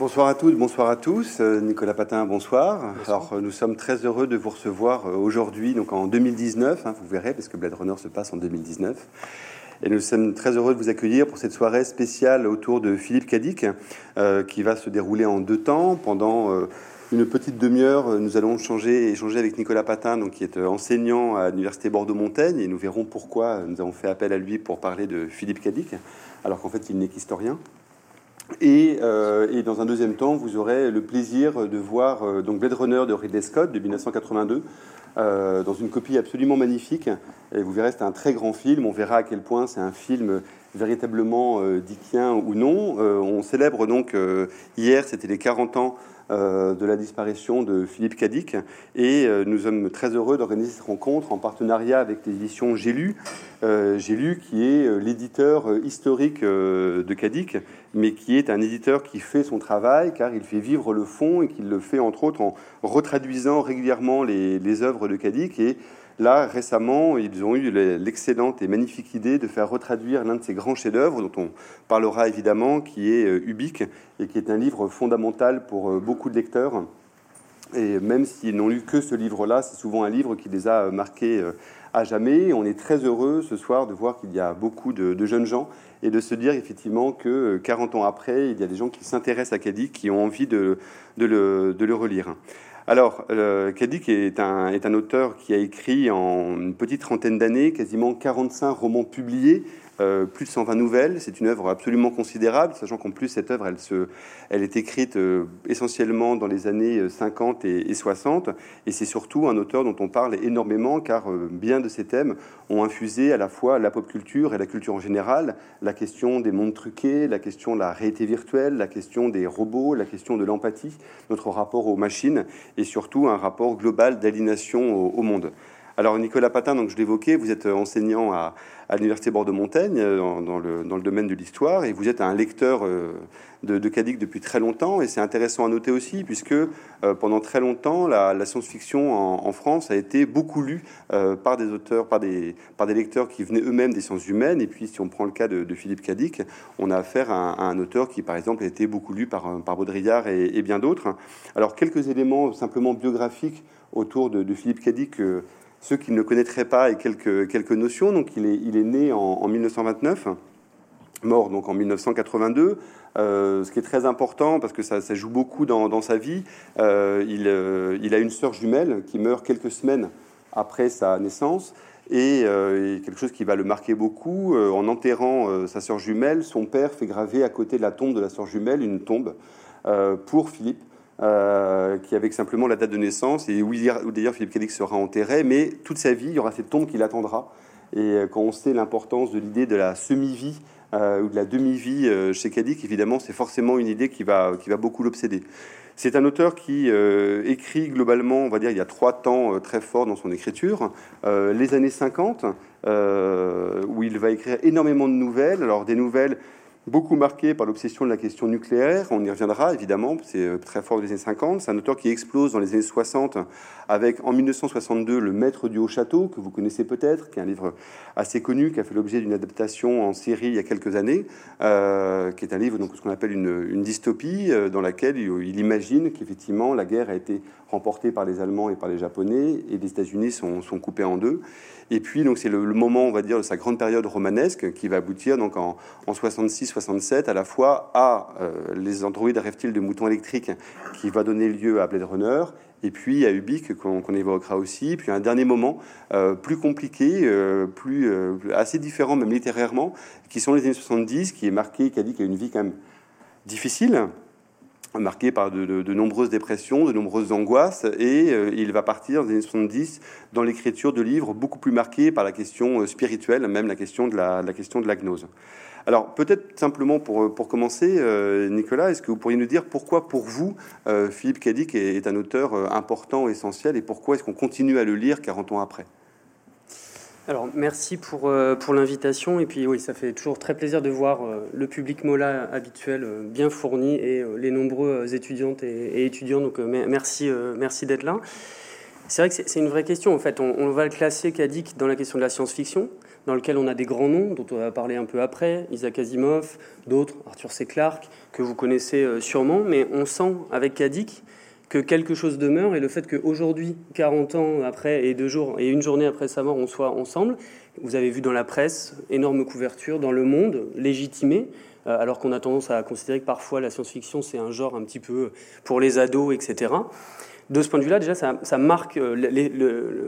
Bonsoir à toutes, bonsoir à tous. Euh, Nicolas Patin, bonsoir. Alors, euh, nous sommes très heureux de vous recevoir euh, aujourd'hui, donc en 2019, hein, vous verrez, parce que Blade Runner se passe en 2019. Et nous sommes très heureux de vous accueillir pour cette soirée spéciale autour de Philippe Cadic, qui va se dérouler en deux temps. Pendant une petite demi-heure, nous allons changer, échanger avec Nicolas Patin, donc, qui est enseignant à l'Université Bordeaux-Montaigne, et nous verrons pourquoi nous avons fait appel à lui pour parler de Philippe Cadic, alors qu'en fait, il n'est qu'historien. Euh, et, dans un deuxième temps, vous aurez le plaisir de voir euh, donc Blade Runner de Ridley Scott de 1982 euh, dans une copie absolument magnifique. Et vous verrez, c'est un très grand film. On verra à quel point c'est un film véritablement dickien ou non. on célèbre donc hier, c'était les 40 ans de la disparition de Philippe Cadic. Et euh, nous sommes très heureux d'organiser cette rencontre en partenariat avec l'édition J'ai lu, euh, J'ai lu qui est l'éditeur historique de Cadic, mais qui est un éditeur qui fait son travail car il fait vivre le fond et qu'il le fait entre autres en retraduisant régulièrement les, les œuvres de Cadic. Et Là, récemment, ils ont eu l'excellente et magnifique idée de faire retraduire l'un de ces grands chefs-d'œuvre, dont on parlera évidemment, qui est euh, Ubik, et qui est un livre fondamental pour euh, beaucoup de lecteurs. Et même s'ils n'ont lu que ce livre-là, c'est souvent un livre qui les a euh, marqués à jamais. On est très heureux ce soir de voir qu'il y a beaucoup de, jeunes gens et de se dire effectivement que 40 ans après, il y a des gens qui s'intéressent à Cadiz, qui ont envie de le relire. Alors, euh, Kadik est un, est un auteur qui a écrit en une petite trentaine d'années quasiment 45 romans publiés, euh, plus de 120 nouvelles. C'est une œuvre absolument considérable, sachant qu'en plus, cette œuvre, elle, se, elle est écrite euh, essentiellement dans les années 50 et, 60. Et c'est surtout un auteur dont on parle énormément, car bien de ces thèmes ont infusé à la fois la pop culture et la culture en général, la question des mondes truqués, la question de la réalité virtuelle, la question des robots, la question de l'empathie, notre rapport aux machines, et surtout un rapport global d'aliénation au, monde. Alors Nicolas Patin, donc je l'évoquais, vous êtes enseignant à, l'Université Bordeaux-Montaigne euh, dans, le, dans, le, domaine de l'histoire et vous êtes un lecteur euh, de, Cadic depuis très longtemps et c'est intéressant à noter aussi puisque euh, pendant très longtemps la, science-fiction en, France a été beaucoup lue par des auteurs, par des, par des lecteurs qui venaient eux-mêmes des sciences humaines et puis si on prend le cas de, Philippe Cadic, on a affaire à, un auteur qui par exemple a été beaucoup lu par, par Baudrillard et, bien d'autres. Alors quelques éléments simplement biographiques autour de, de Philippe Cadic ceux qui ne connaîtraient pas et quelques, quelques notions. Donc, il est, il est né en, 1929, mort donc en 1982. Euh, ce qui est très important parce que ça, ça joue beaucoup dans, dans sa vie. Euh, il, euh, il, a une sœur jumelle qui meurt quelques semaines après sa naissance. Et, quelque chose qui va le marquer beaucoup, en enterrant sa sœur jumelle, son père fait graver à côté de la tombe de la sœur jumelle une tombe pour Philippe, euh, qui avec simplement la date de naissance et où, d'ailleurs Philippe Cadic sera enterré, mais toute sa vie, il y aura cette tombe qui l'attendra. Et euh, quand on sait l'importance de l'idée de la semi-vie euh, ou de la demi-vie chez Cadic, évidemment, c'est forcément une idée qui va, qui va beaucoup l'obséder. C'est un auteur qui écrit globalement, on va dire, il y a trois temps très forts dans son écriture. les années 50, où il va écrire énormément de nouvelles. Alors des nouvelles beaucoup marqué par l'obsession de la question nucléaire. On y reviendra évidemment, c'est euh, très fort des années 50. C'est un auteur qui explose dans les années 60 avec en 1962 Le Maître du Haut Château, que vous connaissez peut-être, qui est un livre assez connu, qui a fait l'objet d'une adaptation en série il y a quelques années, euh, qui est un livre, donc ce qu'on appelle une, dystopie, euh, dans laquelle il, imagine qu'effectivement la guerre a été remportée par les Allemands et par les Japonais, et les États-Unis sont, coupés en deux. Et puis, donc, c'est le, moment, on va dire, de sa grande période romanesque qui va aboutir donc en, 66-67 à la fois à euh, les androïdes reptiles de moutons électriques qui va donner lieu à Blade Runner et puis à Ubik qu'on évoquera aussi, puis un dernier moment euh, plus compliqué, euh, plus assez différent même littérairement, qui sont les années 70, qui est marqué, qui a dit qu'il a une vie quand même difficile, marqué par de, nombreuses dépressions, de nombreuses angoisses, et euh, il va partir les années 70 dans l'écriture de livres beaucoup plus marqués par la question euh, spirituelle, même la question de la, question de la gnose. Alors peut-être simplement pour, euh, pour commencer, Nicolas, est-ce que vous pourriez nous dire pourquoi pour vous Philippe Cadic est, un auteur important, essentiel, et pourquoi est-ce qu'on continue à le lire 40 ans après? Alors, merci pour, euh, pour l'invitation. Et puis, oui, ça fait toujours très plaisir de voir euh, le public MOLA habituel euh, bien fourni et les nombreux étudiantes et, étudiants. Donc, merci, merci d'être là. C'est vrai que c'est une vraie question. En fait, on, va le classer, Kadik, dans la question de la science-fiction, dans lequel on a des grands noms, dont on va parler un peu après, Isaac Asimov, d'autres, Arthur C. Clarke, que vous connaissez sûrement, mais on sent avec Kadik que quelque chose demeure et le fait qu'aujourd'hui, 40 ans après et deux jours et une journée après sa mort, on soit ensemble. Vous avez vu dans la presse, énorme couverture, dans le monde, légitimée, euh, alors qu'on a tendance à considérer que parfois la science-fiction c'est un genre un petit peu pour les ados, etc. De ce point de vue-là, déjà, ça, marque euh,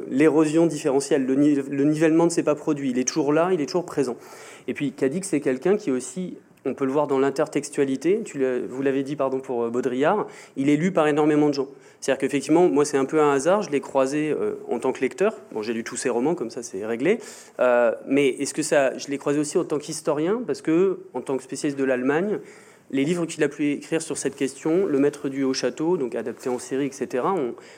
l'érosion différentielle. Le, nivellement ne s'est pas produit. Il est toujours là, il est toujours présent. Et puis, Cadix, c'est quelqu'un qui aussi on peut le voir dans l'intertextualité, vous l'avez dit pardon pour euh, Baudrillard, il est lu par énormément de gens. C'est-à-dire qu'effectivement, moi c'est un peu un hasard, je l'ai croisé euh, en tant que lecteur, bon j'ai lu tous ses romans, comme ça c'est réglé, euh, mais est-ce que ça, je l'ai croisé aussi en tant qu'historien, parce que en tant que spécialiste de l'Allemagne, les livres qu'il a pu écrire sur cette question, Le Maître du Haut Château, donc adapté en série, etc.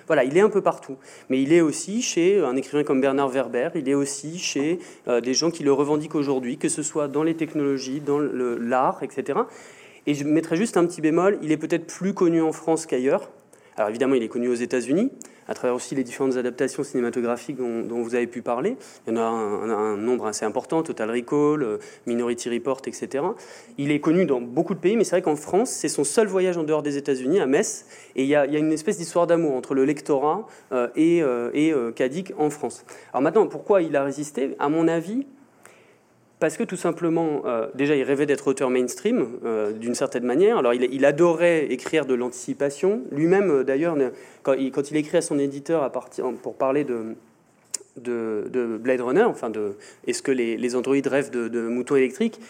voilà, il est un peu partout. Mais il est aussi chez un écrivain comme Bernard Werber, il est aussi chez euh, des gens qui le revendiquent aujourd'hui, que ce soit dans les technologies, dans l'art, etc. Et je mettrais juste un petit bémol, il est peut-être plus connu en France qu'ailleurs. Alors évidemment, il est connu aux États-Unis, à travers aussi les différentes adaptations cinématographiques dont, vous avez pu parler. Il y en a un, nombre assez important, Total Recall, euh, Minority Report, etc. Il est connu dans beaucoup de pays, mais c'est vrai qu'en France, c'est son seul voyage en dehors des États-Unis, à Metz, et il y a, une espèce d'histoire d'amour entre le lectorat euh, et, euh, et Kadik en France. Alors maintenant, pourquoi il a résisté? À mon avis, parce que tout simplement, euh, déjà, il rêvait d'être auteur mainstream euh, d'une certaine manière. Alors, il, adorait écrire de l'anticipation. Lui-même, euh, d'ailleurs, quand il, écrit à son éditeur pour parler de, de, Blade Runner, enfin, de est-ce que les, androïdes rêvent de, moutons électriques,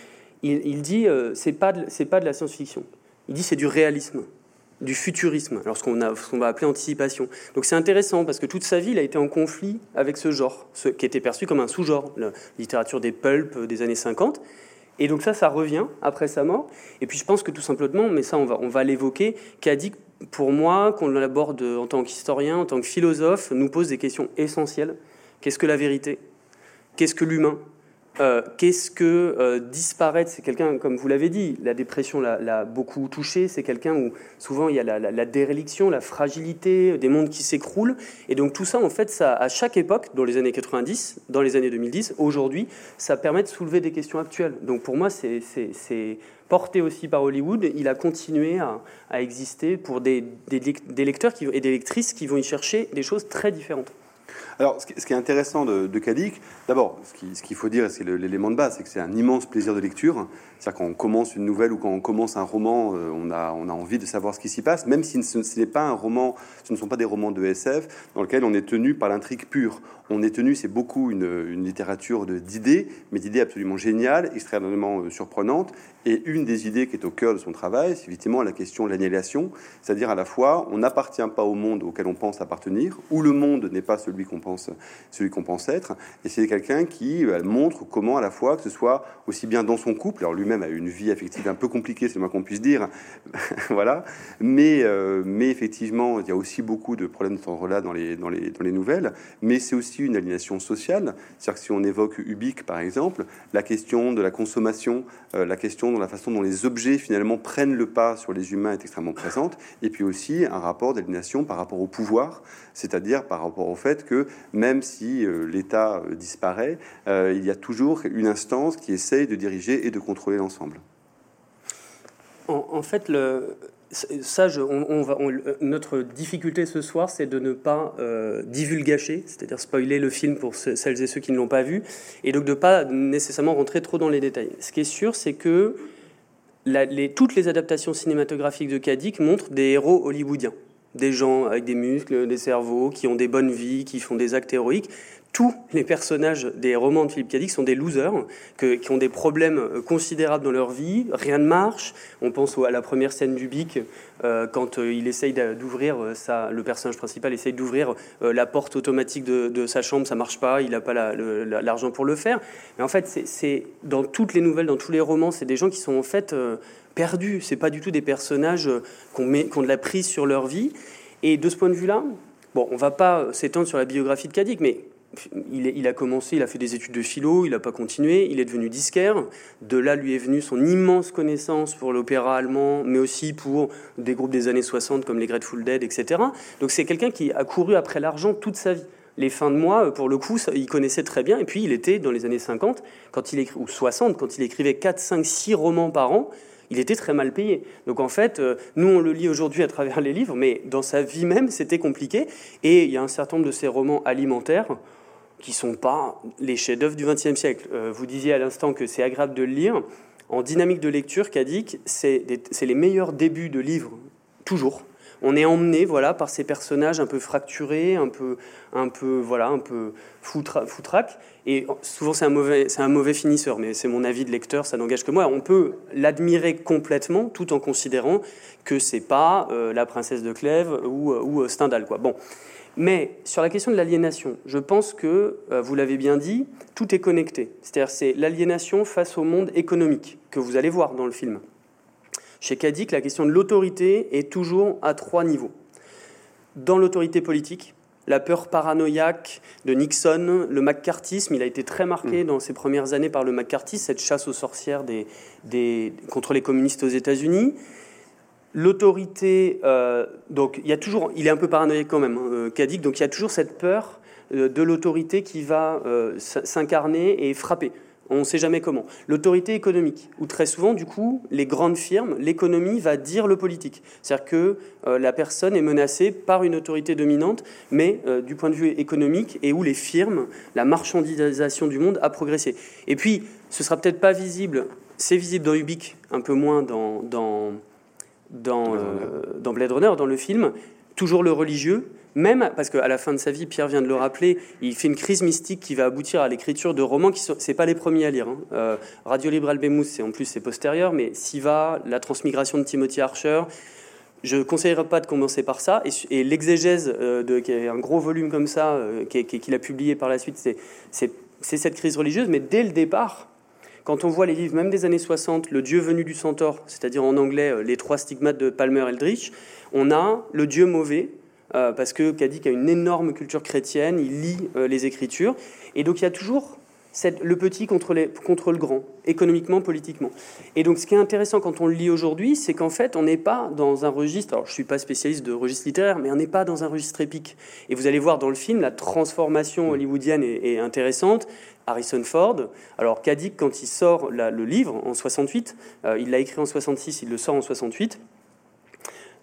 il, il dit c'est pas c'est pas de la science-fiction. Il dit c'est du réalisme du futurisme, alors ce qu'on va appeler anticipation. Donc c'est intéressant parce que toute sa vie, il a été en conflit avec ce genre, ce qui était perçu comme un sous-genre, la littérature des pulps des années 50. Et donc ça, ça revient après sa mort. Et puis je pense que tout simplement, mais ça on va, on va l'évoquer, dit pour moi, qu'on l'aborde en tant qu'historien, en tant que philosophe, nous pose des questions essentielles. Qu'est-ce que la vérité? Qu'est-ce que l'humain? Euh, qu'est-ce que euh, disparaître? C'est quelqu'un, comme vous l'avez dit, la dépression l'a beaucoup touché. C'est quelqu'un où souvent il y a la, la, déréliction, la fragilité, des mondes qui s'écroulent. Et donc tout ça, en fait, ça, à chaque époque, dans les années 90, dans les années 2010, aujourd'hui, ça permet de soulever des questions actuelles. Donc pour moi, c'est porté aussi par Hollywood. Il a continué à, exister pour des, lecteurs et des lectrices qui vont y chercher des choses très différentes. Alors, ce qui est intéressant de, de d'abord, ce qu'il faut dire, c'est l'élément de base, c'est que c'est un immense plaisir de lecture. C'est-à-dire quand on commence une nouvelle ou quand on commence un roman, euh, on, a, on a envie de savoir ce qui s'y passe, même si ce, n'est pas un roman, ce ne sont pas des romans de SF dans lesquels on est tenu par l'intrigue pure. On est tenu, c'est beaucoup une, une littérature d'idées, mais d'idées absolument géniales, extrêmement euh, surprenantes. Et une des idées qui est au cœur de son travail, c'est effectivement la question de l'annihilation, c'est-à-dire à la fois, on n'appartient pas au monde auquel on pense appartenir, ou le monde n'est pas celui qu'on pense, celui qu'on pense être. Et c'est quelqu'un qui euh, montre comment à la fois, que ce soit aussi bien dans son couple, alors lui-même a une vie affective un peu compliquée, c'est le moins qu'on puisse dire, voilà. Mais, euh, mais effectivement, il y a aussi beaucoup de problèmes de ce là dans les, dans, les, dans les nouvelles. Mais c'est aussi une aliénation sociale. C'est-à-dire que si on évoque Ubik, par exemple, la question de la consommation, euh, la question de la façon dont les objets finalement prennent le pas sur les humains est extrêmement présente. Et puis aussi un rapport d'aliénation par rapport au pouvoir, c'est-à-dire par rapport au fait que même si euh, l'État disparaît, il y a toujours une instance qui essaye de diriger et de contrôler ensemble en, fait, le, ça, notre difficulté ce soir, c'est de ne pas euh, divulgacher, c'est-à-dire spoiler le film pour celles et ceux qui ne l'ont pas vu, et donc de ne pas nécessairement rentrer trop dans les détails. Ce qui est sûr, c'est que toutes les adaptations cinématographiques de Kadik montrent des héros hollywoodiens, des gens avec des muscles, des cerveaux, qui ont des bonnes vies, qui font des actes héroïques. Tous les personnages des romans de Philippe Cadic sont des losers, qui ont des problèmes euh, considérables dans leur vie, rien ne marche. On pense à la première scène du Bic, euh, quand euh, il essaye d'ouvrir, le personnage principal essaye d'ouvrir la porte automatique de, sa chambre, ça marche pas, il n'a pas l'argent pour le faire. Mais en fait, c'est dans toutes les nouvelles, dans tous les romans, c'est des gens qui sont en fait perdus. C'est pas du tout des personnages qu'on ont de la prise sur leur vie. Et de ce point de vue-là, bon, on va pas s'étendre sur la biographie de Cadic, mais il, a commencé, il a fait des études de philo, il n'a pas continué, il est devenu disquaire. De là, lui est venue son immense connaissance pour l'opéra allemand, mais aussi pour des groupes des années 60 comme les Grateful Dead, etc. Donc c'est quelqu'un qui a couru après l'argent toute sa vie. Les fins de mois, pour le coup, il connaissait très bien. Et puis, il était dans les années 50, quand il ou 60, quand il écrivait 4, 5, 6 romans par an, il était très mal payé. Donc en fait, euh, nous on le lit aujourd'hui à travers les livres, mais dans sa vie même, c'était compliqué. Et il y a un certain nombre de ces romans alimentaires qui ne sont pas les chefs-d'œuvre du XXe siècle. Euh, vous disiez à l'instant que c'est agréable de le lire. En dynamique de lecture, Kadik, c'est les meilleurs débuts de livres, toujours. On est emmené voilà, par ces personnages un peu fracturés, un peu, un peu, voilà, un peu foutraque. Et souvent, c'est un, mauvais, un mauvais finisseur, mais c'est mon avis de lecteur, ça n'engage que moi. On peut l'admirer complètement tout en considérant que c'est pas euh, la princesse de Clèves ou, ou Stendhal. Quoi. Bon. Mais sur la question de l'aliénation, je pense que, euh, vous l'avez bien dit, tout est connecté. C'est-à-dire c'est l'aliénation face au monde économique que vous allez voir dans le film. Chez Kadik, la question de l'autorité est toujours à trois niveaux. Dans l'autorité politique, la peur paranoïaque de Nixon, le McCarthyisme, il a été très marqué mm. dans ses premières années par le McCarthy, cette chasse aux sorcières contre les communistes aux États-Unis. L'autorité, euh, donc il y a toujours, il est un peu paranoïaque quand même, euh, donc il y a toujours cette peur euh, de l'autorité qui va s'incarner et frapper. On ne sait jamais comment. L'autorité économique, où très souvent, du coup, les grandes firmes, l'économie va dire le politique. C'est-à-dire que la personne est menacée par une autorité dominante, mais du point de vue économique, et où les firmes, la marchandisation du monde a progressé. Et puis, ce sera peut-être pas visible, c'est visible dans Ubik, un peu moins dans, dans dans, euh, dans Blade Runner, dans le film, toujours le religieux, même parce qu'à la fin de sa vie, Pierre vient de le rappeler, il fait une crise mystique qui va aboutir à l'écriture de romans qui sont, c'est pas les premiers à lire. Hein. Euh, Radio Libre Albémous, c'est en plus c'est postérieur, mais Siva, la transmigration de Timothy Archer, je ne conseillerais pas de commencer par ça. Et, l'exégèse, euh, de, qui est un gros volume comme ça, qu'il a publié par la suite, c'est, c'est, cette crise religieuse, mais dès le départ, quand on voit les livres, même des années 60, Le Dieu venu du centaure, c'est-à-dire en anglais euh, les trois stigmates de Palmer Eldritch, on a le Dieu mauvais, euh, parce que Kadik a une énorme culture chrétienne, il lit euh, les Écritures, et donc il y a toujours le petit contre, le grand, économiquement, politiquement. Et donc ce qui est intéressant quand on le lit aujourd'hui, c'est qu'en fait, on n'est pas dans un registre, alors je ne suis pas spécialiste de registre littéraire, mais on n'est pas dans un registre épique. Et vous allez voir dans le film, la transformation hollywoodienne est intéressante. Harrison Ford. Alors Kadik, quand il sort le livre en 68, euh, il l'a écrit en 66, il le sort en 68.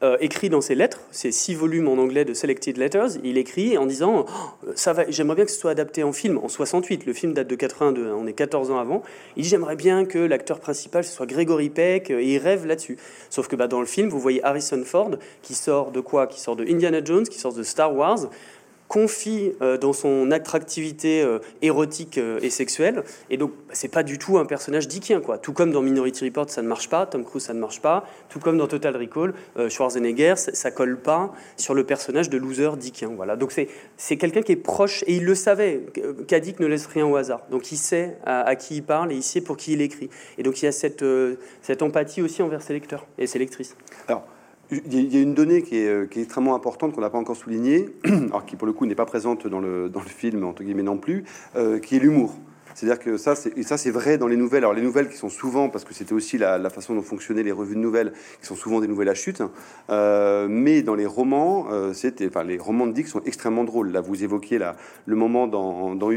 Euh, écrit dans ses lettres, ces six volumes en anglais de Selected Letters, il écrit en disant oh, ça va, j'aimerais bien que ce soit adapté en film en 68. Le film date de 82, hein, on est 14 ans avant. Il dit j'aimerais bien que l'acteur principal ce soit Gregory Peck et il rêve là-dessus. Sauf que bah, dans le film, vous voyez Harrison Ford qui sort de quoi? Qui sort de Indiana Jones, qui sort de Star Wars confie euh, dans son attractivité euh, érotique euh, et sexuelle. Et donc, c'est pas du tout un personnage dickien, quoi. Tout comme dans Minority Report, ça ne marche pas. Tom Cruise, ça ne marche pas. Tout comme dans Total Recall, Schwarzenegger, ça, ça, colle pas sur le personnage de loser dickien. Voilà. Donc, c'est quelqu'un qui est proche, et il le savait. Kadik ne laisse rien au hasard. Donc, il sait à, qui il parle et il sait pour qui il écrit. Et donc, il y a cette, cette empathie aussi envers ses lecteurs et ses lectrices. Alors, il y a une donnée qui est, euh, extrêmement importante qu'on n'a pas encore soulignée, alors qui pour le coup n'est pas présente dans le, dans le film, entre guillemets non plus, euh, qui est l'humour. C'est-à-dire que ça, c'est, ça, c'est vrai dans les nouvelles. Alors, les nouvelles qui sont souvent, parce que c'était aussi la, façon dont fonctionnaient les revues de nouvelles, qui sont souvent des nouvelles à chute. Euh, mais dans les romans, euh, c'était, enfin, les romans de Dick sont extrêmement drôles. Là, vous évoquiez le moment dans, dans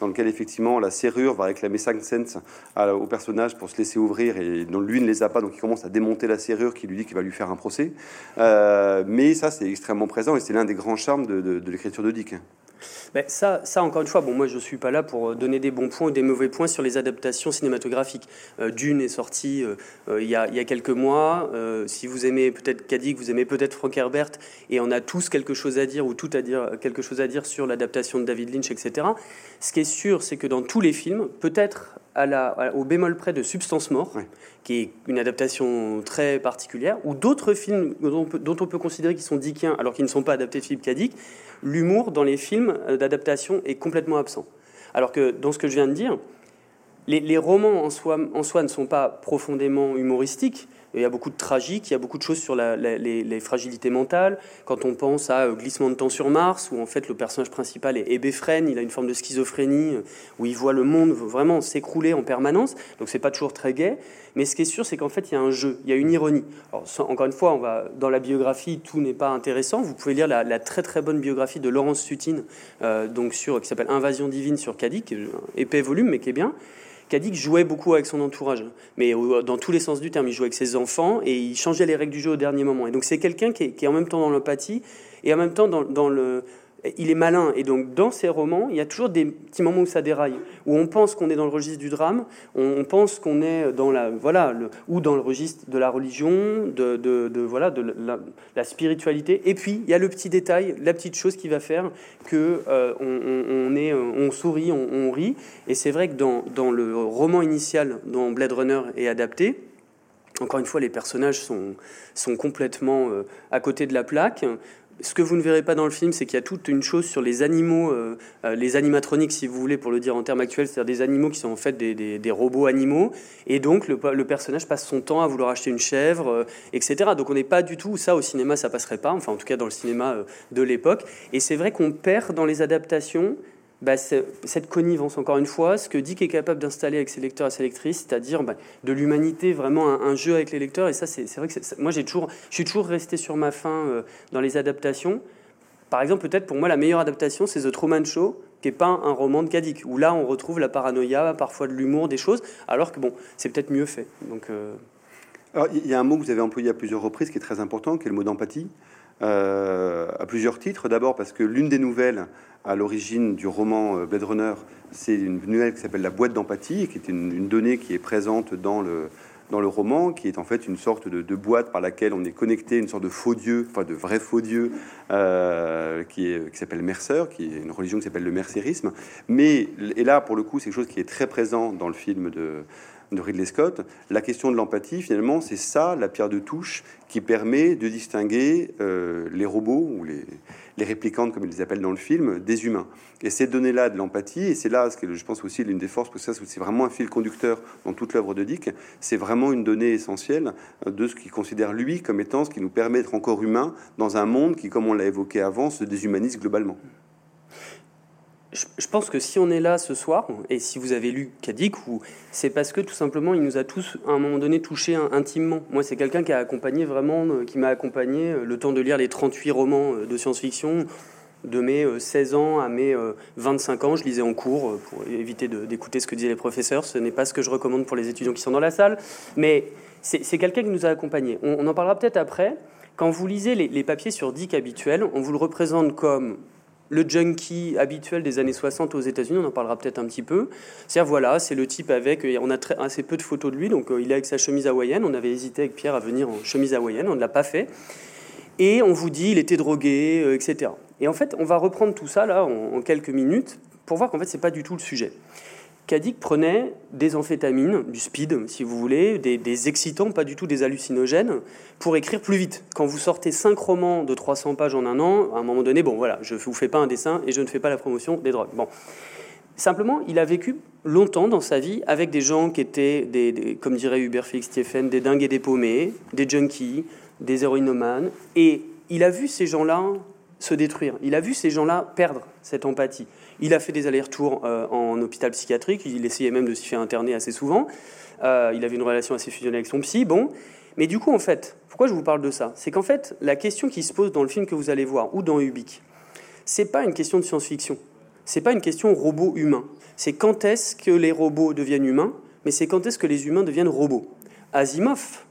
dans lequel effectivement la serrure va réclamer 5 cents au personnage pour se laisser ouvrir et dont lui ne les a pas, donc il commence à démonter la serrure qui lui dit qu'il va lui faire un procès. Euh, mais ça, c'est extrêmement présent et c'est l'un des grands charmes de, de l'écriture de Dick. Mais ça, ça, encore une fois, bon, moi je ne suis pas là pour donner des bons points ou des mauvais points sur les adaptations cinématographiques. Euh, Dune est sorti euh, euh, il, y a, il, y a, quelques mois. si vous aimez peut-être Kadik, vous aimez peut-être Frank Herbert, et on a tous quelque chose à dire ou tout à dire, quelque chose à dire sur l'adaptation de David Lynch, etc. Ce qui est sûr, c'est que dans tous les films, peut-être à la, au bémol près de Substance Mort, qui est une adaptation très particulière, ou d'autres films dont on, peut, dont on peut considérer qu'ils sont dickiens alors qu'ils ne sont pas adaptés de Philippe Kadik, l'humour dans les films euh, d'adaptation est complètement absent. Alors que dans ce que je viens de dire, les, romans en soi, en soi, ne sont pas profondément humoristiques, il y a beaucoup de tragique, il y a beaucoup de choses sur les, fragilités mentales. Quand on pense à Glissement de temps sur Mars, où en fait le personnage principal est hébéphrène, il a une forme de schizophrénie, où il voit le monde vraiment s'écrouler en permanence. Donc c'est pas toujours très gai. Mais ce qui est sûr, c'est qu'en fait, il y a un jeu, il y a une ironie. encore une fois, on va, dans la biographie, tout n'est pas intéressant. Vous pouvez lire la, très très bonne biographie de Laurence Sutine, euh, donc sur, qui s'appelle Invasion divine sur Kadik, épais volume, mais qui est bien. Kadik jouait beaucoup avec son entourage, mais dans tous les sens du terme. Il jouait avec ses enfants et il changeait les règles du jeu au dernier moment. Et donc c'est quelqu'un qui, est en même temps dans l'empathie et en même temps dans le, il est malin. Et donc, dans ses romans, il y a toujours des petits moments où ça déraille, où on pense qu'on est dans le registre du drame, on pense qu'on est dans la, voilà, le, ou dans le registre de la religion, de, voilà, de la, spiritualité. Et puis, il y a le petit détail, la petite chose qui va faire que euh, on, est, on sourit, on, rit. Et c'est vrai que dans, le roman initial dont Blade Runner est adapté, encore une fois, les personnages sont, sont complètement euh, à côté de la plaque ce que vous ne verrez pas dans le film, c'est qu'il y a toute une chose sur les animaux, euh, euh, les animatroniques, si vous voulez, pour le dire en termes actuels, c'est-à-dire des animaux qui sont en fait des, robots animaux. Et donc, le, personnage passe son temps à vouloir acheter une chèvre, euh, etc. Donc, on n'est pas du tout, ça au cinéma, ça passerait pas, enfin, en tout cas dans le cinéma de l'époque. Et c'est vrai qu'on perd dans les adaptations bah, cette connivence, encore une fois, ce que Dick est capable d'installer avec ses lecteurs et ses lectrices, c'est-à-dire bah, de l'humanité, vraiment un, jeu avec les lecteurs. Et ça, c'est vrai que moi, j'ai toujours, je suis toujours resté sur ma fin euh, dans les adaptations. Par exemple, peut-être pour moi, la meilleure adaptation, c'est The Truman Show, qui n'est pas un roman de Kadik, où là, on retrouve la paranoïa, parfois de l'humour, des choses, alors que bon, c'est peut-être mieux fait. Euh, il y a un mot que vous avez employé à plusieurs reprises qui est très important, qui est le mot d'empathie. Euh, à plusieurs titres. D'abord parce que l'une des nouvelles à l'origine du roman euh, Blade Runner, c'est une nouvelle qui s'appelle la boîte d'empathie, qui est une, donnée qui est présente dans le, dans le roman, qui est en fait une sorte de, boîte par laquelle on est connecté, une sorte de faux dieu, enfin de vrai faux dieu, euh, qui, est, qui s'appelle Mercer, qui est une religion qui s'appelle le mercérisme. Mais, et là, pour le coup, c'est quelque chose qui est très présent dans le film de, de Ridley Scott, la question de l'empathie, finalement, c'est ça, la pierre de touche, qui permet de distinguer euh, les robots, ou les, les, réplicantes, comme ils les appellent dans le film, des humains. Et ces données-là de l'empathie, et c'est là, ce que je pense aussi l'une des forces, que ça, c'est vraiment un fil conducteur dans toute l'œuvre de Dick, c'est vraiment une donnée essentielle de ce qu'il considère, lui, comme étant ce qui nous permet d'être encore humain dans un monde qui, comme on l'a évoqué avant, se déshumanise globalement je pense que si on est là ce soir, et si vous avez lu Kadik, c'est parce que tout simplement il nous a tous à un moment donné touché intimement. Moi, c'est quelqu'un qui a accompagné vraiment, euh, qui m'a accompagné euh, le temps de lire les 38 romans euh, de science-fiction. De mes 16 ans à mes 25 ans, je lisais en cours pour éviter d'écouter ce que disaient les professeurs. Ce n'est pas ce que je recommande pour les étudiants qui sont dans la salle, mais c'est quelqu'un qui nous a accompagnés. On, en parlera peut-être après. Quand vous lisez les, les papiers sur Dick habituels, on vous le représente comme le junkie habituel des années 60 aux États-Unis, on en parlera peut-être un petit peu. C'est-à-dire, voilà, c'est le type avec. On a assez peu de photos de lui, donc euh, il est avec sa chemise hawaïenne. On avait hésité avec Pierre à venir en chemise hawaïenne, on ne l'a pas fait. Et on vous dit, il était drogué, euh, etc. Et en fait, on va reprendre tout ça là en, quelques minutes pour voir qu'en fait, c'est pas du tout le sujet. Kadik prenait des amphétamines, du speed, si vous voulez, des, excitants, pas du tout des hallucinogènes, pour écrire plus vite. Quand vous sortez cinq romans de 300 pages en un an, à un moment donné, bon voilà, je ne vous fais pas un dessin et je ne fais pas la promotion des drogues. Bon. Simplement, il a vécu longtemps dans sa vie avec des gens qui étaient, des, comme dirait Hubert Félix Stephen, des dingues et des paumés, des junkies, des héroïnomanes. Et il a vu ces gens-là se détruire. Il a vu ces gens-là perdre cette empathie. Il a fait des allers-retours euh, en hôpital psychiatrique, il essayait même de s'y faire interner assez souvent. Euh, il avait une relation assez fusionnelle avec son psy. Bon, mais du coup, en fait, pourquoi je vous parle de ça? C'est qu'en fait, la question qui se pose dans le film que vous allez voir ou dans Ubik, c'est pas une question de science-fiction. C'est pas une question robot-humain. C'est quand est-ce que les robots deviennent humains, mais c'est quand est-ce que les humains deviennent robots? Asimov,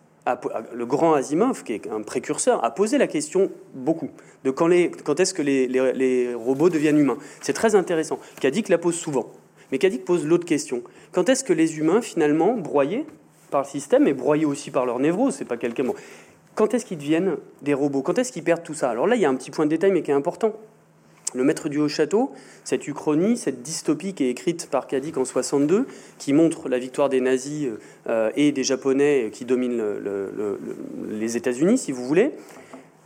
le grand Asimov, qui est un précurseur, a posé la question beaucoup de quand, est-ce que les, robots deviennent humains. C'est très intéressant. Kadik la pose souvent. Mais Kadik pose l'autre question. Quand est-ce que les humains, finalement, broyés par le système et broyés aussi par leur névrose, c'est pas quelqu'un. Quand est-ce qu'ils deviennent des robots? Quand est-ce qu'ils perdent tout ça? Alors là, il y a un petit point de détail, mais qui est important. Le maître du haut château, cette uchronie, cette dystopie qui est écrite par Kadik en 62, qui montre la victoire des nazis euh, et des Japonais qui dominent les États-Unis, si vous voulez,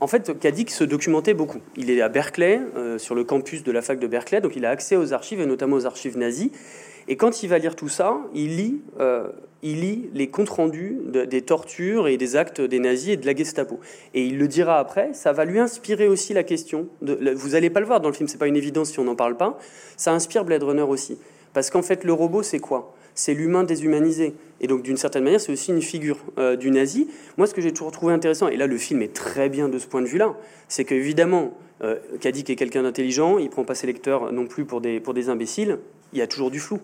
en fait, Kadik se documentait beaucoup. Il est à Berkeley, euh, sur le campus de la fac de Berkeley, donc il a accès aux archives, et notamment aux archives nazies. Et quand il va lire tout ça, il lit, euh, il lit les comptes rendus des tortures et des actes des nazis et de la Gestapo. Et il le dira après, ça va lui inspirer aussi la question. Vous n'allez pas le voir dans le film, c'est pas une évidence si on n'en parle pas. Ça inspire Blade Runner aussi. Parce qu'en fait, le robot, c'est quoi? C'est l'humain déshumanisé. Et donc, d'une certaine manière, c'est aussi une figure euh, du nazi. Moi, ce que j'ai toujours trouvé intéressant, et là, le film est très bien de ce point de vue-là, c'est qu'évidemment, euh, Kadik est quelqu'un d'intelligent, il prend pas ses lecteurs non plus pour des, pour des imbéciles, il y a toujours du flou.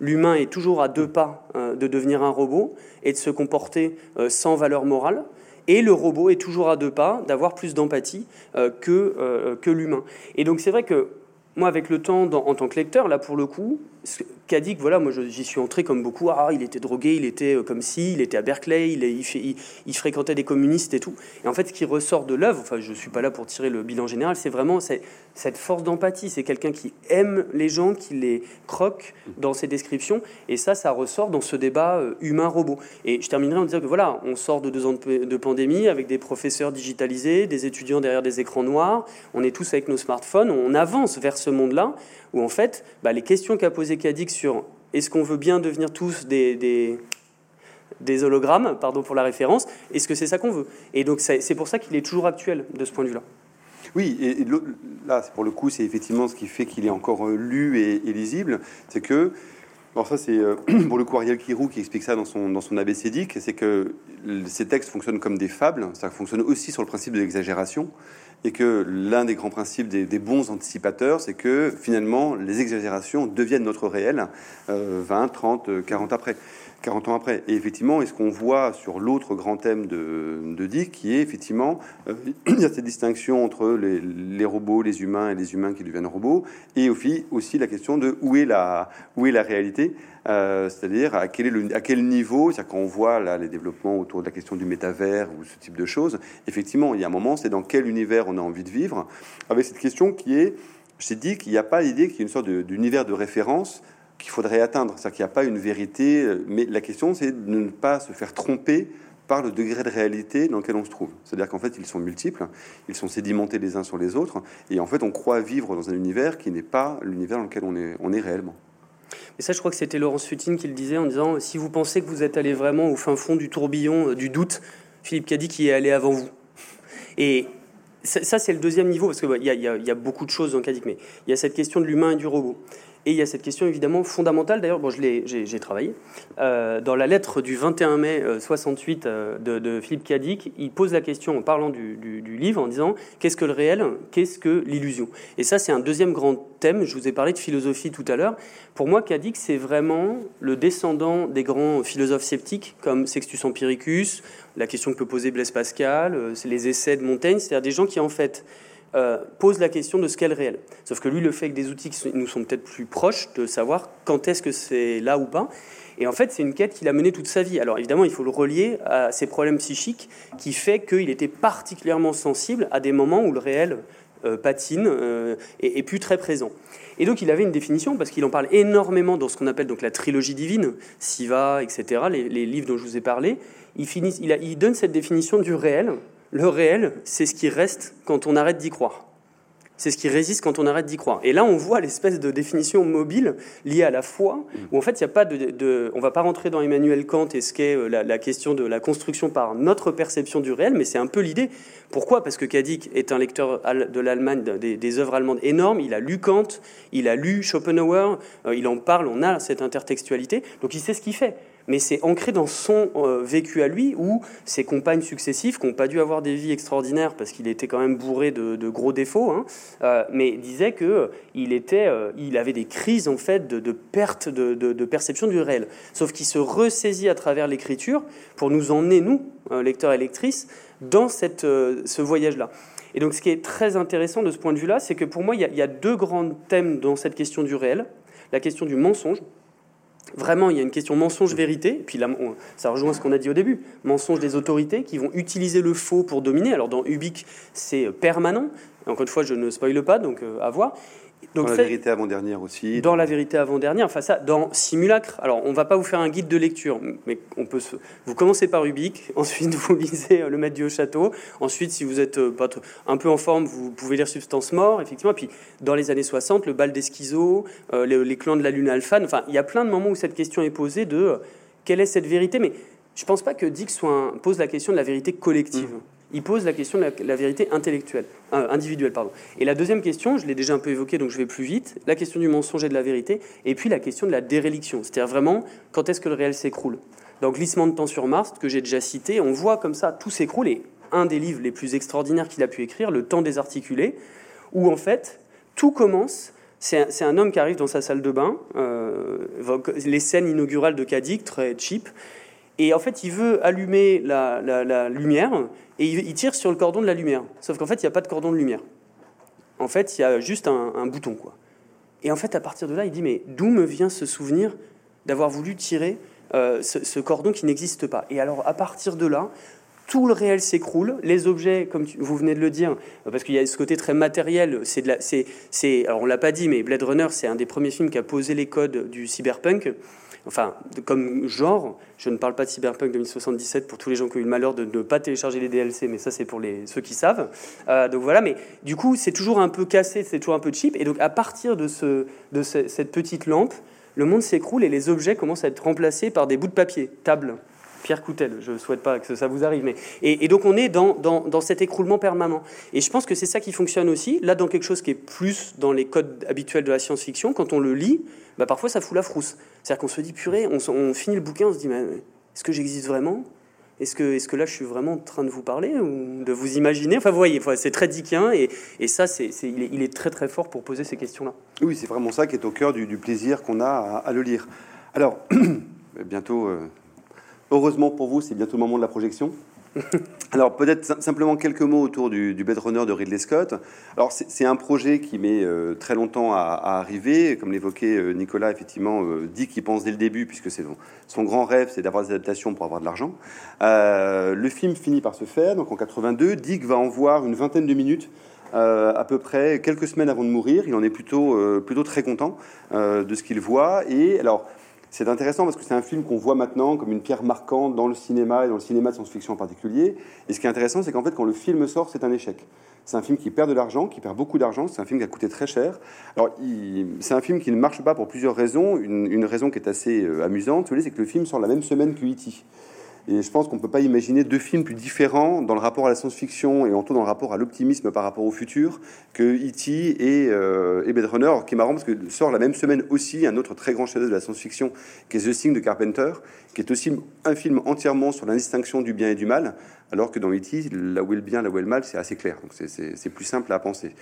L'humain est toujours à deux pas euh, de devenir un robot et de se comporter euh, sans valeur morale. Et le robot est toujours à deux pas d'avoir plus d'empathie que, que l'humain. Et donc c'est vrai que moi, avec le temps, en tant que lecteur, là pour le coup, Kadik, voilà, moi j'y suis entré comme beaucoup. Ah, il était drogué, il était euh, comme si, il était à Berkeley, il, il, fréquentait des communistes et tout. Et en fait, ce qui ressort de l'œuvre, enfin, je suis pas là pour tirer le bilan général, c'est vraiment cette force d'empathie. C'est quelqu'un qui aime les gens, qui les croque dans ses descriptions. Et ça, ça ressort dans ce débat euh, humain-robot. Et je terminerai en disant que voilà, on sort de deux ans de pandémie avec des professeurs digitalisés, des étudiants derrière des écrans noirs. On est tous avec nos smartphones. On avance vers ce monde-là où en fait, bah, les questions qu'a posées Kadik sur est-ce qu'on veut bien devenir tous des, des, hologrammes, pardon pour la référence, est-ce que c'est ça qu'on veut? Et donc c'est pour ça qu'il est toujours actuel de ce point de vue-là. Oui, et, là, pour le coup, c'est effectivement ce qui fait qu'il est encore euh, lu et, lisible, c'est que alors ça, c'est euh, pour le coup Ariel Kirou qui explique ça dans son, dans son abécédique, c'est que ces textes fonctionnent comme des fables, ça fonctionne aussi sur le principe de l'exagération et que l'un des grands principes des, bons anticipateurs, c'est que finalement les exagérations deviennent notre réel 20, 30, 40 après. 40 ans après. Et effectivement, est ce qu'on voit sur l'autre grand thème de, Dick, qui est effectivement, euh, il y a cette distinction entre les, robots, les humains et les humains qui deviennent robots, et aussi, aussi la question de où est la, où est la réalité. Euh, c'est-à-dire à quel, niveau, c'est-à-dire quand on voit là les développements autour de la question du métavers ou ce type de choses, effectivement, il y a un moment, c'est dans quel univers on a envie de vivre, avec cette question qui est, je dit qu'il n'y a pas l'idée qu'il y ait une sorte d'univers de, référence qu'il faudrait atteindre, c'est-à-dire qu'il n'y a pas une vérité, mais la question c'est de ne pas se faire tromper par le degré de réalité dans lequel on se trouve. C'est-à-dire qu'en fait, ils sont multiples, ils sont sédimentés les uns sur les autres, et en fait, on croit vivre dans un univers qui n'est pas l'univers dans lequel on est, réellement. Et ça, je crois que c'était Laurence Futine qui le disait en disant si vous pensez que vous êtes allé vraiment au fin fond du tourbillon euh, du doute, Philippe Cady qui est allé avant vous. Et ça, c'est le deuxième niveau, parce qu'il bah, y, y, a beaucoup de choses dans Cadic, mais il y a cette question de l'humain et du robot. Et il y a cette question évidemment fondamentale, d'ailleurs, bon, j'ai travaillé, euh, dans la lettre du 21 mai 68 euh, euh, de, Philippe Cadic, il pose la question en parlant du, livre, en disant qu'est-ce que le réel, qu'est-ce que l'illusion? Et ça, c'est un deuxième grand thème, je vous ai parlé de philosophie tout à l'heure. Pour moi, Cadic, c'est vraiment le descendant des grands philosophes sceptiques, comme Sextus Empiricus, la question que peut poser Blaise Pascal, les essais de Montaigne, c'est-à-dire des gens qui, en fait, euh, pose la question de ce qu'est le réel. Sauf que lui le fait avec des outils qui nous sont peut-être plus proches de savoir quand est-ce que c'est là ou pas. Et en fait, c'est une quête qu'il a menée toute sa vie. Alors évidemment, il faut le relier à ses problèmes psychiques qui fait qu'il était particulièrement sensible à des moments où le réel euh, patine euh, et, et, plus très présent. Et donc il avait une définition parce qu'il en parle énormément dans ce qu'on appelle donc la trilogie divine, Siva, etc., les, livres dont je vous ai parlé. Il, il donne cette définition du réel le réel, c'est ce qui reste quand on arrête d'y croire. C'est ce qui résiste quand on arrête d'y croire. Et là, on voit l'espèce de définition mobile liée à la foi, où en fait, il y a pas de, on va pas rentrer dans Emmanuel Kant et ce qu'est euh, la, question de la construction par notre perception du réel, mais c'est un peu l'idée. Pourquoi? Parce que Kadik est un lecteur de l'Allemagne, des, des, œuvres allemandes énormes. Il a lu Kant, il a lu Schopenhauer, euh, il en parle, on a cette intertextualité, donc il sait ce qu'il fait mais c'est ancré dans son euh, vécu à lui, où ses compagnes successives, qui n'ont pas dû avoir des vies extraordinaires parce qu'il était quand même bourré de, gros défauts, hein, euh, mais disait que euh, il avait des crises en fait de, perte de, perception du réel. Sauf qu'il se ressaisit à travers l'écriture pour nous emmener nous, lecteurs et lectrices, dans cette, ce voyage-là. Et donc, ce qui est très intéressant de ce point de vue-là, c'est que pour moi, il y, a, deux grands thèmes dans cette question du réel. La question du mensonge, Vraiment, il y a une question mensonge-vérité, puis là, ça rejoint ce qu'on a dit au début, mensonge des autorités qui vont utiliser le faux pour dominer. Alors dans Ubik, c'est permanent, encore une fois, je ne spoile pas, donc euh, à voir. Dans la vérité avant-dernière aussi. Dans la vérité avant-dernière, enfin ça, dans Simulacre. Alors, on va pas vous faire un guide de lecture, mais on peut se... Vous commencez par Ubik, ensuite vous lisez Le Maître du Haut-Château, ensuite, si vous êtes euh, un peu en forme, vous pouvez lire Substance Mort, effectivement. Puis, dans les années 60, Le Bal des Schizos, euh, les, clans de la Lune Alpha. Enfin, il y a plein de moments où cette question est posée de euh, quelle est cette vérité Mais je pense pas que Dick soit pose la question de la vérité collective. Mmh il pose la question de la, vérité intellectuelle, euh, individuelle. Pardon. Et la deuxième question, je l'ai déjà un peu évoquée, donc je vais plus vite, la question du mensonge et de la vérité, et puis la question de la déréliction, c'est-à-dire vraiment quand est-ce que le réel s'écroule? Dans Glissement de temps sur Mars, que j'ai déjà cité, on voit comme ça tout s'écroule, et un des livres les plus extraordinaires qu'il a pu écrire, Le temps désarticulé, où en fait tout commence c'est un, homme qui arrive dans sa salle de bain, euh, les scènes inaugurales de Kadik, très cheap, et en fait, il veut allumer la, lumière et il, tire sur le cordon de la lumière. Sauf qu'en fait, il n'y a pas de cordon de lumière. En fait, il y a juste un, bouton. Et en fait, à partir de là, il dit Mais d'où me vient ce souvenir d'avoir voulu tirer euh, ce, cordon qui n'existe pas? Et alors, à partir de là, tout le réel s'écroule. Les objets, comme vous venez de le dire, parce qu'il y a ce côté très matériel, c'est de alors on l'a pas dit, mais Blade Runner, c'est un des premiers films qui a posé les codes du cyberpunk enfin, comme genre, je ne parle pas de Cyberpunk 2077 pour tous les gens qui ont eu le malheur de ne pas télécharger les DLC, mais ça c'est pour les, ceux qui savent. Euh, donc voilà, mais du coup c'est toujours un peu cassé, c'est toujours un peu cheap, et donc à partir de, ce, de cette petite lampe, le monde s'écroule et les objets commencent à être remplacés par des bouts de papier, table. Pierre Coutel, je ne souhaite pas que ça vous arrive, mais et, donc on est dans, dans, dans, cet écroulement permanent. Et je pense que c'est ça qui fonctionne aussi, là dans quelque chose qui est plus dans les codes habituels de la science-fiction, quand on le lit, bah, parfois ça fout la frousse. C'est-à-dire qu'on se dit, purée, on, finit le bouquin, on se dit, est-ce que j'existe vraiment? Est-ce que, est que là, je suis vraiment en train de vous parler ou de vous imaginer? Enfin, vous voyez, c'est très dickien et, et ça, c'est, il, est, très très fort pour poser ces questions-là. Oui, c'est vraiment ça qui est au cœur du, plaisir qu'on a à, le lire. Alors, bientôt, euh, heureusement pour vous, c'est bientôt le moment de la projection. Alors peut-être simplement quelques mots autour du, du Blade Runner de Ridley Scott. Alors c'est un projet qui met euh, très longtemps à, arriver. Comme l'évoquait euh, Nicolas, effectivement, euh, dit qu'il pense dès le début, puisque c'est son, son, grand rêve, c'est d'avoir des adaptations pour avoir de l'argent. le film finit par se faire, donc en 82. Dick va en voir une vingtaine de minutes. à peu près quelques semaines avant de mourir, il en est plutôt, plutôt très content de ce qu'il voit. Et alors, c'est intéressant parce que c'est un film qu'on voit maintenant comme une pierre marquante dans le cinéma et dans le cinéma de science-fiction en particulier. Et ce qui est intéressant, c'est qu'en fait, quand le film sort, c'est un échec. C'est un film qui perd de l'argent, qui perd beaucoup d'argent. C'est un film qui a coûté très cher. Alors, c'est un film qui ne marche pas pour plusieurs raisons. Une, raison qui est assez euh, amusante, c'est que le film sort la même semaine que E.T. Et je pense qu'on ne peut pas imaginer deux films plus différents dans le rapport à la science-fiction et en tout dans le rapport à l'optimisme par rapport au futur que E.T. Euh, et, Blade Runner, qui est marrant parce que sort la même semaine aussi un autre très grand chef de la science-fiction qui est The Thing de Carpenter, qui est aussi un film entièrement sur l'indistinction du bien et du mal, alors que dans E.T., là où est le bien, là où est le mal, c'est assez clair. Donc c'est plus simple à penser.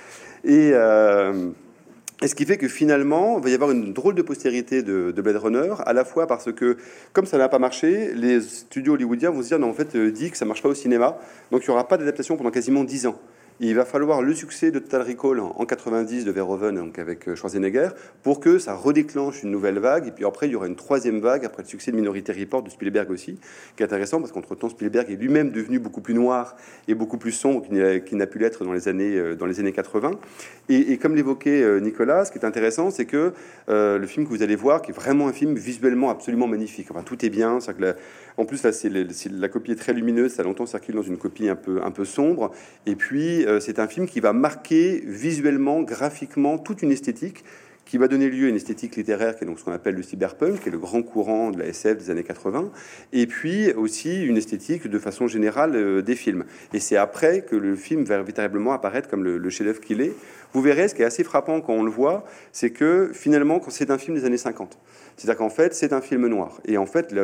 Et. Euh, et ce qui fait que finalement, il va y avoir une drôle de postérité de, Blade Runner, à la fois parce que, comme ça n'a pas marché, les studios hollywoodiens vont se dire, non, en fait, euh, dit que ça marche pas au cinéma, donc il n'y aura pas d'adaptation pendant quasiment 10 ans il va falloir le succès de Total Recall en 90 de Verhoeven, donc avec euh, Schwarzenegger, pour que ça redéclenche une nouvelle vague. Et puis après, il y aura une troisième vague après le succès de Minority Report de Spielberg aussi, qui est intéressant parce qu'entre-temps, Spielberg est lui-même devenu beaucoup plus noir et beaucoup plus sombre qu'il n'a pu l'être dans les années euh, dans les années 80. Et, comme l'évoquait euh, Nicolas, ce qui est intéressant, c'est que le film que vous allez voir, qui est vraiment un film visuellement absolument magnifique. Enfin, tout est bien. En plus, là, c'est la copie est très lumineuse. Ça a longtemps circulé dans une copie un peu un peu sombre. Et puis euh, c'est un film qui va marquer visuellement, graphiquement, toute une esthétique qui va donner lieu à une esthétique littéraire qui est donc ce qu'on appelle le cyberpunk, qui est le grand courant de la SF des années 80, et puis aussi une esthétique de façon générale euh, des films. Et c'est après que le film va véritablement apparaître comme le, chef-d'œuvre qu'il est. Vous verrez, ce qui est assez frappant quand on le voit, c'est que finalement, c'est un film des années 50, c'est-à-dire qu'en fait, c'est un film noir. Et en fait,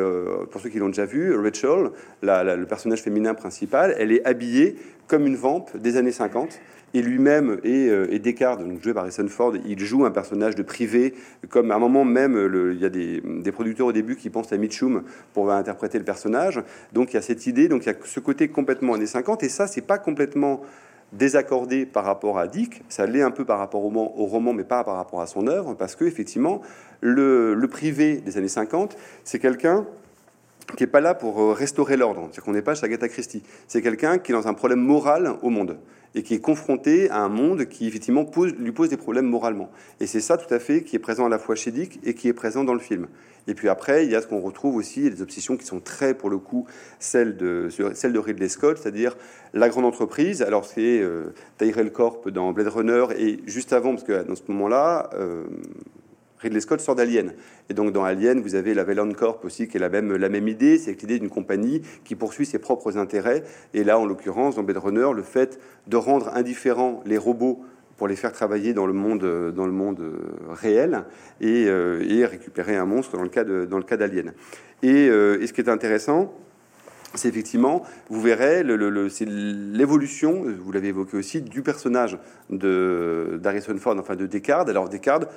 pour ceux qui l'ont déjà vu, Rachel, le personnage féminin principal, elle est habillée comme une vampe des années 50. Et lui-même et, euh, Descartes, donc joué par Harrison Ford, il joue un personnage de privé, comme à un moment même, il y a des, producteurs au début qui pensent à Mitchum pour interpréter le personnage. Donc il y a cette idée, donc il y a ce côté complètement années 50, et ça, c'est pas complètement désaccordé par rapport à Dick, ça l'est un peu par rapport au roman, mais pas par rapport à son œuvre, parce que effectivement, le, le privé des années 50, c'est quelqu'un qui n'est pas là pour euh, restaurer l'ordre. C'est-à-dire qu'on n'est pas chez Agatha Christie. C'est quelqu'un qui est dans un problème moral au monde et qui est confronté à un monde qui effectivement lui pose des problèmes moralement. Et c'est ça tout à fait qui est présent à la fois chez Dick et qui est présent dans le film. Et puis après, il y a ce qu'on retrouve aussi, les obsessions qui sont très, pour le coup, celles de, celles de Ridley Scott, c'est-à-dire la grande entreprise. Alors c'est euh, Tyrell Corp dans Blade Runner et juste avant, parce que dans ce moment-là, euh, Ridley Scott sort d'Alien. Et donc dans Alien, vous avez la Velan Corp aussi qui est la même, idée, c'est l'idée d'une compagnie qui poursuit ses propres intérêts. Et là, en l'occurrence, dans Blade Runner, le fait de rendre indifférents les robots pour les faire travailler dans le monde, monde réel et, euh, et récupérer un monstre dans le cas d'Alien. Et, euh, et, ce qui est intéressant, c'est effectivement, vous verrez, c'est l'évolution, vous l'avez évoqué aussi, du personnage de d'Harrison Ford, enfin de Descartes. Alors Descartes,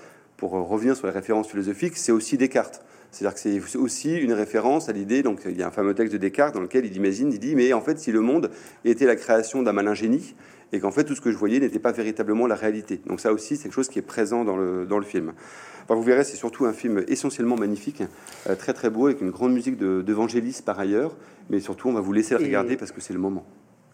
pour revenir sur les références philosophiques, c'est aussi Descartes. C'est-à-dire que c'est aussi une référence à l'idée, donc il y a un fameux texte de Descartes dans lequel il imagine, il dit, mais en fait, si le monde était la création d'un malin génie, et qu'en fait, tout ce que je voyais n'était pas véritablement la réalité. Donc ça aussi, c'est quelque chose qui est présent dans le, dans le film. Enfin, vous verrez, c'est surtout un film essentiellement magnifique, euh, très très beau, avec une grande musique d'Evangélis par ailleurs, mais surtout, on va vous laisser le regarder parce que c'est le moment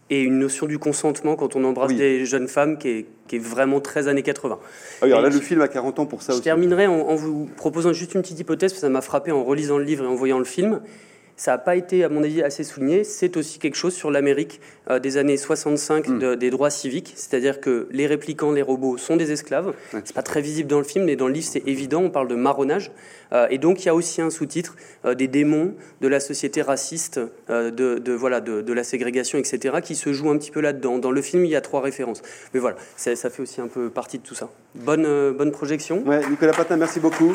et une notion du consentement quand on embrasse des jeunes femmes qui est, qui est, vraiment très années 80. Ah alors là, le film a 40 ans pour ça je aussi. terminerai en, en, vous proposant juste une petite hypothèse, parce que ça m'a frappé en relisant le livre et en voyant le film ça n'a pas été, à mon avis, assez souligné. C'est aussi quelque chose sur l'Amérique euh, des années 65 mm. de, des droits civiques, c'est-à-dire que les réplicants, les robots sont des esclaves. Ouais. C'est pas très visible dans le film, mais dans le livre c'est évident. On parle de marronnage, euh, et donc il y a aussi un sous-titre euh, des démons de la société raciste, de, de, voilà, de, de, la ségrégation, etc., qui se joue un petit peu là-dedans. Dans le film, il y a trois références. Mais voilà, ça fait aussi un peu partie de tout ça. Bonne, bonne projection. Ouais, Nicolas Patin, merci beaucoup.